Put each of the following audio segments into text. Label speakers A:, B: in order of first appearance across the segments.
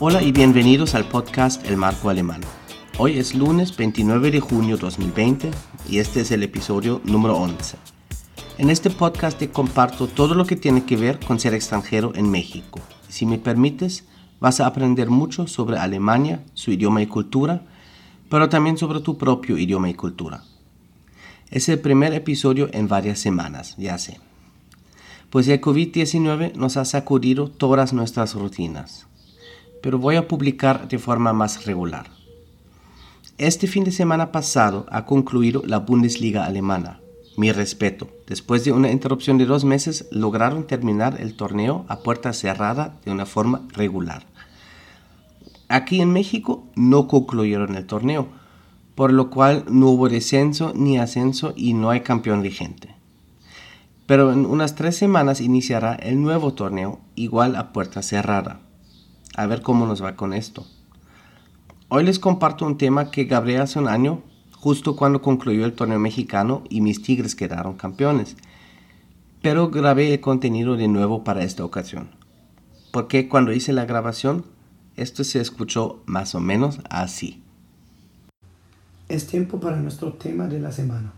A: Hola y bienvenidos al podcast El Marco Alemán. Hoy es lunes 29 de junio 2020 y este es el episodio número 11. En este podcast te comparto todo lo que tiene que ver con ser extranjero en México. Si me permites, vas a aprender mucho sobre Alemania, su idioma y cultura, pero también sobre tu propio idioma y cultura. Es el primer episodio en varias semanas, ya sé. Pues el COVID-19 nos ha sacudido todas nuestras rutinas pero voy a publicar de forma más regular. Este fin de semana pasado ha concluido la Bundesliga alemana. Mi respeto. Después de una interrupción de dos meses, lograron terminar el torneo a puerta cerrada de una forma regular. Aquí en México no concluyeron el torneo, por lo cual no hubo descenso ni ascenso y no hay campeón vigente. Pero en unas tres semanas iniciará el nuevo torneo, igual a puerta cerrada a ver cómo nos va con esto. Hoy les comparto un tema que grabé hace un año, justo cuando concluyó el torneo mexicano y mis Tigres quedaron campeones. Pero grabé el contenido de nuevo para esta ocasión. Porque cuando hice la grabación, esto se escuchó más o menos así.
B: Es tiempo para nuestro tema de la semana.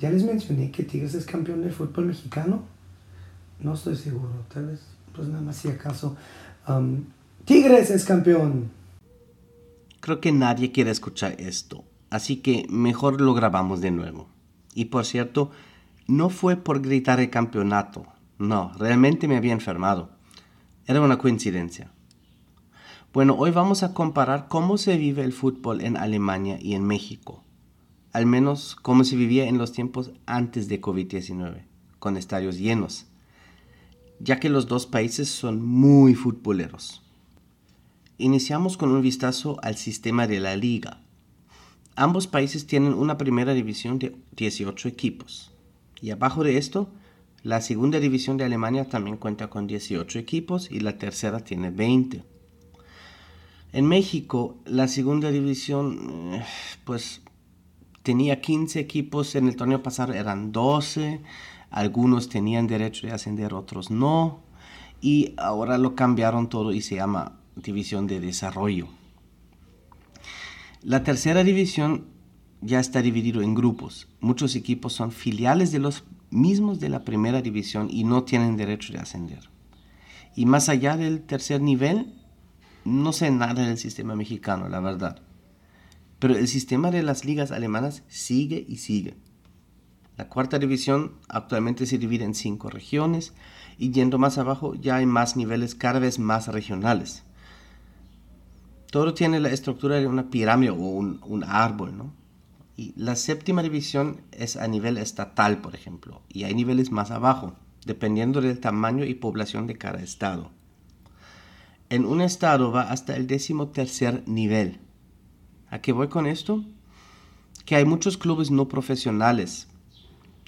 B: Ya les mencioné que Tigres es campeón del fútbol mexicano. No estoy seguro, tal vez, pues nada más si acaso. Um, Tigres es campeón.
A: Creo que nadie quiere escuchar esto, así que mejor lo grabamos de nuevo. Y por cierto, no fue por gritar el campeonato, no, realmente me había enfermado. Era una coincidencia. Bueno, hoy vamos a comparar cómo se vive el fútbol en Alemania y en México. Al menos cómo se vivía en los tiempos antes de COVID-19, con estadios llenos, ya que los dos países son muy futboleros. Iniciamos con un vistazo al sistema de la liga. Ambos países tienen una primera división de 18 equipos. Y abajo de esto, la segunda división de Alemania también cuenta con 18 equipos y la tercera tiene 20. En México, la segunda división, eh, pues tenía 15 equipos, en el torneo pasado eran 12, algunos tenían derecho de ascender, otros no, y ahora lo cambiaron todo y se llama división de desarrollo. La tercera división ya está dividido en grupos. Muchos equipos son filiales de los mismos de la primera división y no tienen derecho de ascender. Y más allá del tercer nivel, no sé nada del sistema mexicano, la verdad. Pero el sistema de las ligas alemanas sigue y sigue. La cuarta división actualmente se divide en cinco regiones y yendo más abajo ya hay más niveles cada vez más regionales. Todo tiene la estructura de una pirámide o un, árbol, ¿no? Y la séptima división es a nivel estatal, por ejemplo, y hay niveles más abajo, dependiendo del tamaño y población de cada estado. En un estado va hasta el décimo tercer nivel. ¿A qué voy con esto? Que hay muchos clubes no profesionales,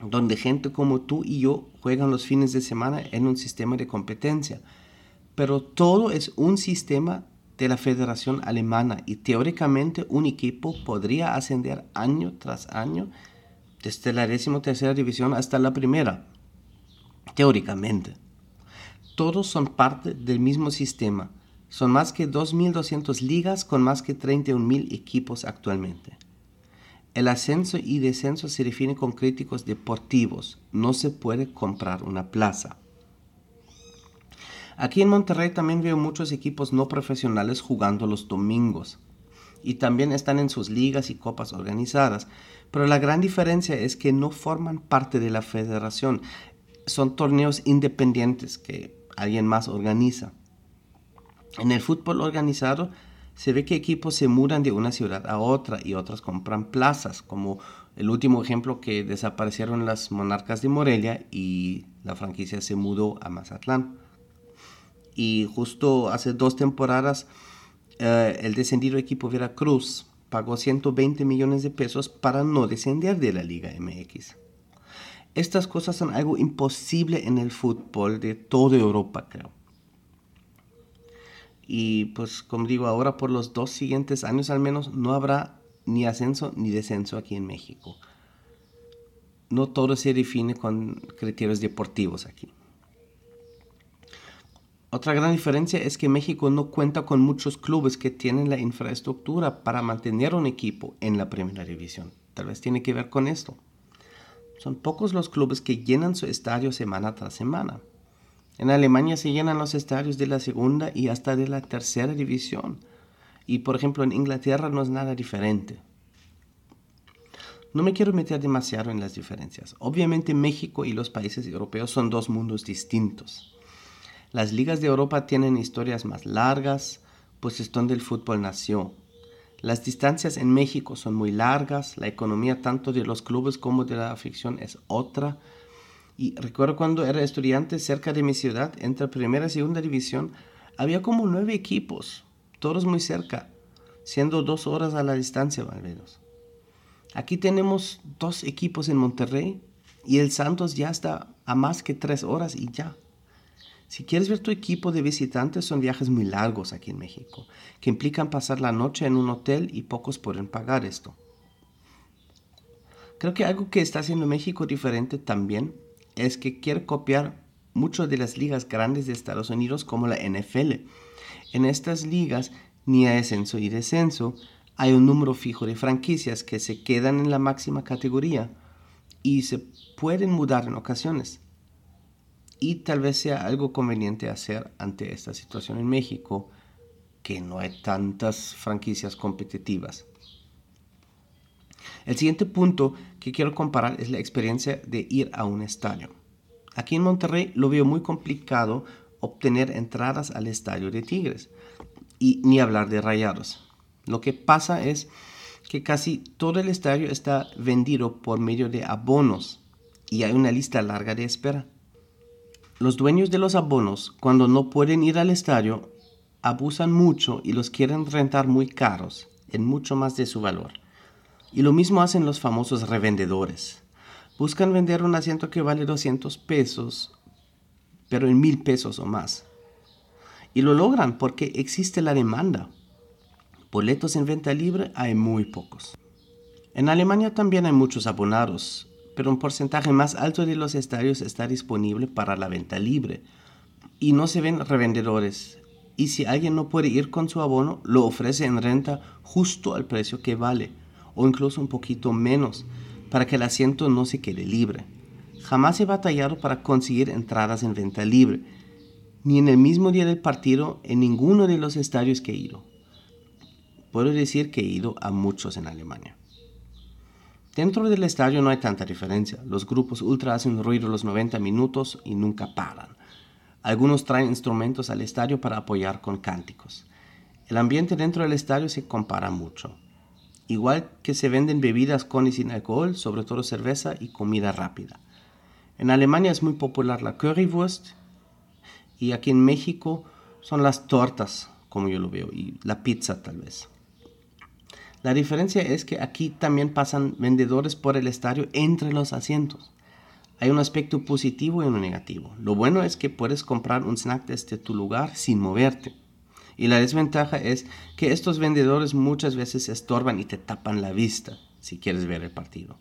A: donde gente como tú y yo juegan los fines de semana en un sistema de competencia. Pero todo es un sistema de la Federación Alemana y teóricamente un equipo podría ascender año tras año desde la tercera división hasta la primera. Teóricamente. Todos son parte del mismo sistema. Son más que 2.200 ligas con más que 31.000 equipos actualmente. El ascenso y descenso se define con críticos deportivos. No se puede comprar una plaza. Aquí en Monterrey también veo muchos equipos no profesionales jugando los domingos. Y también están en sus ligas y copas organizadas. Pero la gran diferencia es que no forman parte de la federación. Son torneos independientes que alguien más organiza. En el fútbol organizado se ve que equipos se mudan de una ciudad a otra y otras compran plazas, como el último ejemplo que desaparecieron las monarcas de Morelia y la franquicia se mudó a Mazatlán y justo hace dos temporadas eh, el descendido equipo Veracruz pagó 120 millones de pesos para no descender de la Liga MX. Estas cosas son algo imposible en el fútbol de toda Europa, creo. Y pues como digo, ahora por los dos siguientes años al menos no habrá ni ascenso ni descenso aquí en México. No todo se define con criterios deportivos aquí. Otra gran diferencia es que México no cuenta con muchos clubes que tienen la infraestructura para mantener un equipo en la primera división. Tal vez tiene que ver con esto. Son pocos los clubes que llenan su estadio semana tras semana. En Alemania se llenan los estadios de la segunda y hasta de la tercera división. Y por ejemplo en Inglaterra no es nada diferente. No me quiero meter demasiado en las diferencias. Obviamente México y los países europeos son dos mundos distintos. Las ligas de Europa tienen historias más largas, pues es donde el fútbol nació. Las distancias en México son muy largas, la economía tanto de los clubes como de la afición es otra. Y recuerdo cuando era estudiante cerca de mi ciudad, entre primera y segunda división, había como nueve equipos, todos muy cerca, siendo dos horas a la distancia menos. Aquí tenemos dos equipos en Monterrey y el Santos ya está a más que tres horas y ya. Si quieres ver tu equipo de visitantes, son viajes muy largos aquí en México, que implican pasar la noche en un hotel y pocos pueden pagar esto. Creo que algo que está haciendo México diferente también es que quiere copiar mucho de las ligas grandes de Estados Unidos como la NFL. En estas ligas, ni a ascenso y descenso, hay un número fijo de franquicias que se quedan en la máxima categoría y se pueden mudar en ocasiones y tal vez sea algo conveniente hacer ante esta situación en México, que no hay tantas franquicias competitivas. El siguiente punto que quiero comparar es la experiencia de ir a un estadio. Aquí en Monterrey lo veo muy complicado obtener entradas al estadio de Tigres y ni hablar de Rayados. Lo que pasa es que casi todo el estadio está vendido por medio de abonos y hay una lista larga de espera. Los dueños de los abonos, cuando no pueden ir al estadio, abusan mucho y los quieren rentar muy caros, en mucho más de su valor. Y lo mismo hacen los famosos revendedores. Buscan vender un asiento que vale 200 pesos, pero en mil pesos o más. Y lo logran porque existe la demanda. Boletos en venta libre hay muy pocos. En Alemania también hay muchos abonados, pero un porcentaje más alto de los estadios está disponible para la venta libre y no se ven revendedores. Y si alguien no puede ir con su abono, lo ofrece en renta justo al precio que vale o incluso un poquito menos para que el asiento no se quede libre. Jamás he batallado para conseguir entradas en venta libre, ni en el mismo día del partido en ninguno de los estadios que he ido. Puedo decir que he ido a muchos en Alemania. Dentro del estadio no hay tanta diferencia. Los grupos ultra hacen ruido los 90 minutos y nunca paran. Algunos traen instrumentos al estadio para apoyar con cánticos. El ambiente dentro del estadio se compara mucho. Igual que se venden bebidas con y sin alcohol, sobre todo cerveza y comida rápida. En Alemania es muy popular la currywurst y aquí en México son las tortas, como yo lo veo, y la pizza tal vez. La diferencia es que aquí también pasan vendedores por el estadio entre los asientos. Hay un aspecto positivo y uno negativo. Lo bueno es que puedes comprar un snack desde tu lugar sin moverte. Y la desventaja es que estos vendedores muchas veces estorban y te tapan la vista si quieres ver el partido.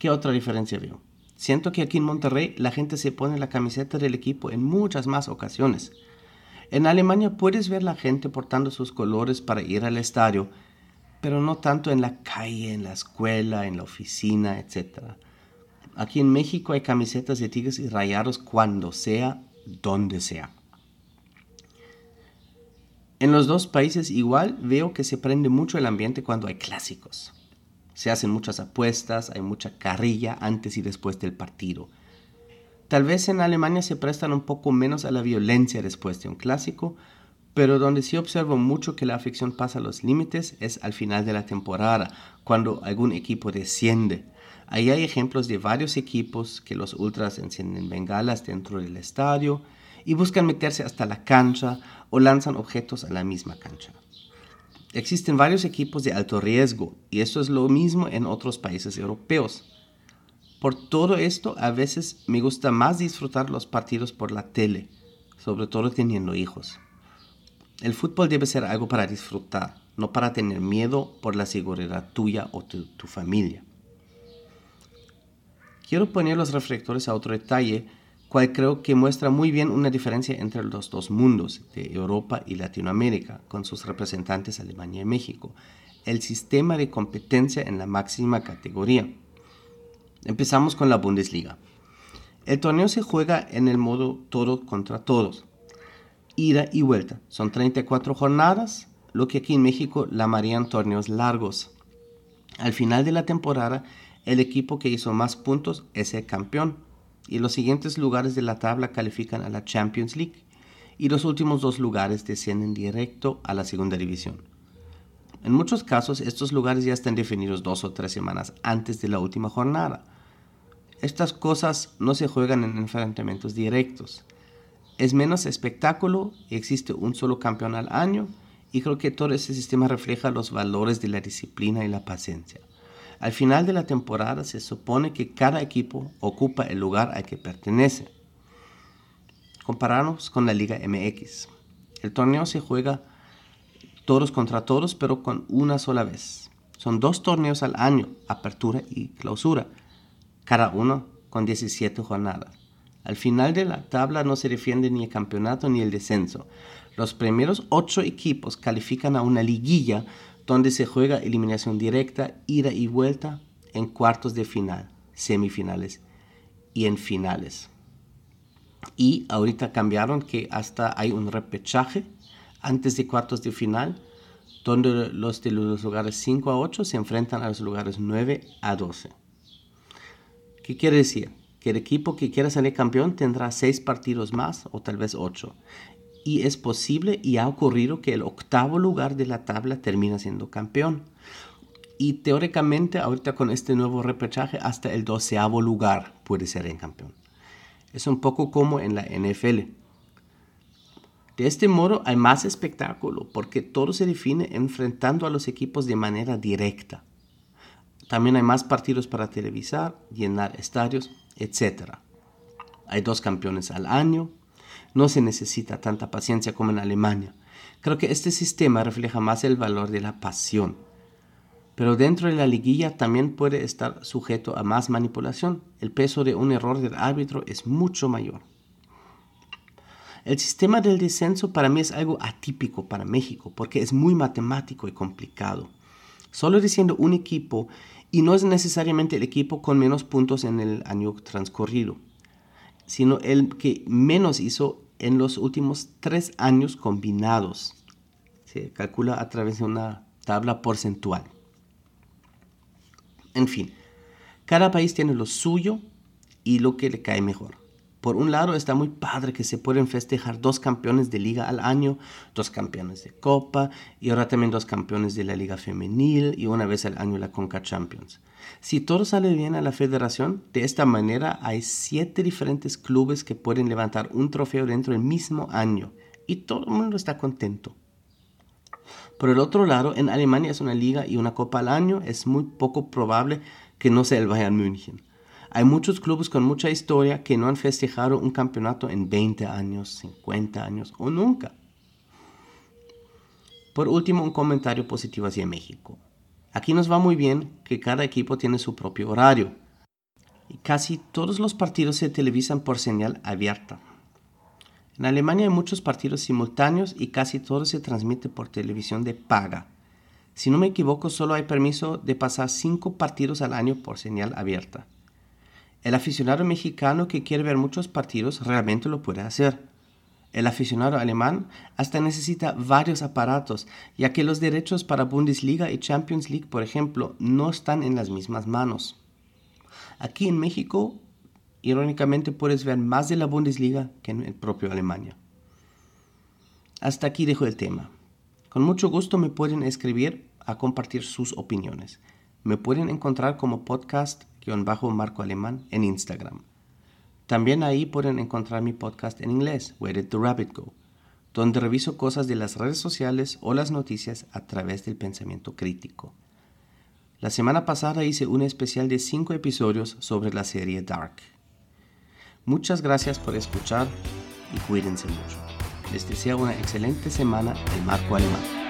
A: ¿Qué otra diferencia veo? Siento que aquí en Monterrey la gente se pone la camiseta del equipo en muchas más ocasiones. En Alemania puedes ver la gente portando sus colores para ir al estadio, pero no tanto en la calle, en la escuela, en la oficina, etc. Aquí en México hay camisetas de tigres y rayados cuando sea, donde sea. En los dos países igual veo que se prende mucho el ambiente cuando hay clásicos. Se hacen muchas apuestas, hay mucha carrilla antes y después del partido. Tal vez en Alemania se prestan un poco menos a la violencia después de un clásico, pero donde sí observo mucho que la afición pasa los límites es al final de la temporada, cuando algún equipo desciende. Ahí hay ejemplos de varios equipos que los ultras encienden bengalas dentro del estadio y buscan meterse hasta la cancha o lanzan objetos a la misma cancha. Existen varios equipos de alto riesgo y esto es lo mismo en otros países europeos. Por todo esto, a veces me gusta más disfrutar los partidos por la tele, sobre todo teniendo hijos. El fútbol debe ser algo para disfrutar, no para tener miedo por la seguridad tuya o tu, tu familia. Quiero poner los reflectores a otro detalle cual creo que muestra muy bien una diferencia entre los dos mundos, de Europa y Latinoamérica, con sus representantes Alemania y México, el sistema de competencia en la máxima categoría. Empezamos con la Bundesliga. El torneo se juega en el modo todo contra todos, ida y vuelta. Son 34 jornadas, lo que aquí en México llamarían torneos largos. Al final de la temporada, el equipo que hizo más puntos es el campeón y los siguientes lugares de la tabla califican a la Champions League y los últimos dos lugares descienden directo a la segunda división. En muchos casos estos lugares ya están definidos dos o tres semanas antes de la última jornada. Estas cosas no se juegan en enfrentamientos directos. Es menos espectáculo y existe un solo campeón al año y creo que todo ese sistema refleja los valores de la disciplina y la paciencia. Al final de la temporada se supone que cada equipo ocupa el lugar al que pertenece. Comparamos con la Liga MX. El torneo se juega todos contra todos, pero con una sola vez. Son dos torneos al año, apertura y clausura, cada uno con 17 jornadas. Al final de la tabla no se defiende ni el campeonato ni el descenso. Los primeros ocho equipos califican a una liguilla donde se juega eliminación directa, ida y vuelta en cuartos de final, semifinales y en finales. Y ahorita cambiaron que hasta hay un repechaje antes de cuartos de final, donde los de los lugares 5 a 8 se enfrentan a los lugares 9 a 12. ¿Qué quiere decir? Que el equipo que quiera salir campeón tendrá 6 partidos más o tal vez 8 y es posible y ha ocurrido que el octavo lugar de la tabla termina siendo campeón. Y teóricamente, ahorita con este nuevo repechaje, hasta el doceavo lugar puede ser en campeón. Es un poco como en la NFL. De este modo hay más espectáculo porque todo se define enfrentando a los equipos de manera directa. También hay más partidos para televisar, llenar estadios, etc. Hay dos campeones al año, no se necesita tanta paciencia como en Alemania. Creo que este sistema refleja más el valor de la pasión. Pero dentro de la liguilla también puede estar sujeto a más manipulación. El peso de un error del árbitro es mucho mayor. El sistema del descenso para mí es algo atípico para México porque es muy matemático y complicado. Solo diciendo un equipo y no es necesariamente el equipo con menos puntos en el año transcurrido, sino el que menos hizo en los últimos tres años combinados. Se calcula a través de una tabla porcentual. En fin, cada país tiene lo suyo y lo que le cae mejor. Por un lado está muy padre que se pueden festejar dos campeones de liga al año, dos campeones de copa y ahora también dos campeones de la liga femenil y una vez al año la Conca Champions. Si todo sale bien a la federación, de esta manera hay siete diferentes clubes que pueden levantar un trofeo dentro del mismo año y todo el mundo está contento. Por el otro lado, en Alemania es una liga y una copa al año, es muy poco probable que no sea el Bayern München. Hay muchos clubes con mucha historia que no han festejado un campeonato en 20 años, 50 años o nunca. Por último, un comentario positivo hacia México. Aquí nos va muy bien que cada equipo tiene su propio horario. Y casi todos los partidos se televisan por señal abierta. En Alemania hay muchos partidos simultáneos y casi todo se transmite por televisión de paga. Si no me equivoco, solo hay permiso de pasar 5 partidos al año por señal abierta. El aficionado mexicano que quiere ver muchos partidos realmente lo puede hacer. El aficionado alemán hasta necesita varios aparatos, ya que los derechos para Bundesliga y Champions League, por ejemplo, no están en las mismas manos. Aquí en México, irónicamente, puedes ver más de la Bundesliga que en el propio Alemania. Hasta aquí dejo el tema. Con mucho gusto me pueden escribir a compartir sus opiniones. Me pueden encontrar como podcast marco alemán en Instagram. También ahí pueden encontrar mi podcast en inglés, Where Did the Rabbit Go, donde reviso cosas de las redes sociales o las noticias a través del pensamiento crítico. La semana pasada hice un especial de 5 episodios sobre la serie Dark. Muchas gracias por escuchar y cuídense mucho. Les deseo una excelente semana en Marco Alemán.